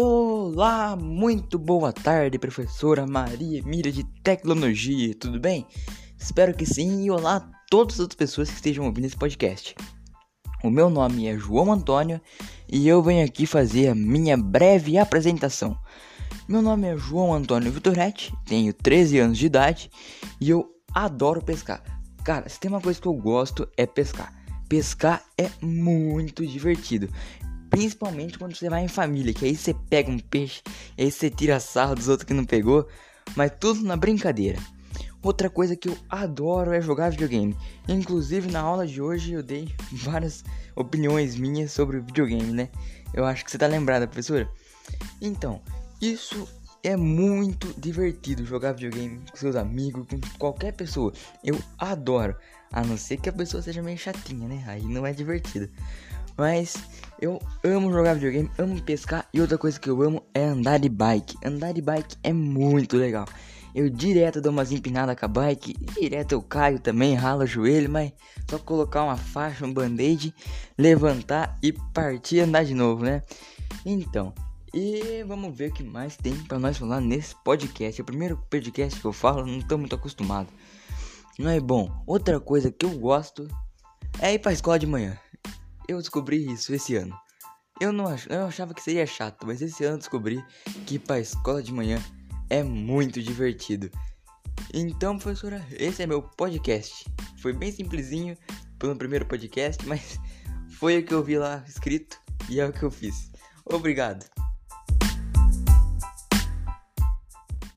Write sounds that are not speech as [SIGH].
Olá, muito boa tarde, professora Maria Emília de Tecnologia, tudo bem? Espero que sim, e olá a todas as pessoas que estejam ouvindo esse podcast. O meu nome é João Antônio e eu venho aqui fazer a minha breve apresentação. Meu nome é João Antônio Vitoretti, tenho 13 anos de idade e eu adoro pescar. Cara, se tem uma coisa que eu gosto é pescar. Pescar é muito divertido. Principalmente quando você vai em família, que aí você pega um peixe, aí você tira sarro dos outros que não pegou, mas tudo na brincadeira. Outra coisa que eu adoro é jogar videogame. Inclusive na aula de hoje eu dei [LAUGHS] várias opiniões minhas sobre videogame, né? Eu acho que você tá lembrada, professora. Então, isso é muito divertido jogar videogame com seus amigos, com qualquer pessoa. Eu adoro. A não ser que a pessoa seja meio chatinha, né? Aí não é divertido. Mas eu amo jogar videogame, amo pescar e outra coisa que eu amo é andar de bike. Andar de bike é muito legal. Eu direto dou umas empinadas com a bike, direto eu caio também, ralo o joelho, mas só colocar uma faixa, um band-aid, levantar e partir andar de novo, né? Então, e vamos ver o que mais tem para nós falar nesse podcast. É o primeiro podcast que eu falo, não tô muito acostumado. Não é bom. Outra coisa que eu gosto é ir pra escola de manhã eu descobri isso esse ano. Eu não ach... eu achava que seria chato, mas esse ano descobri que ir pra escola de manhã é muito divertido. Então, professora, esse é meu podcast. Foi bem simplesinho pelo primeiro podcast, [LAUGHS] mas foi o que eu vi lá escrito e é o que eu fiz. Obrigado.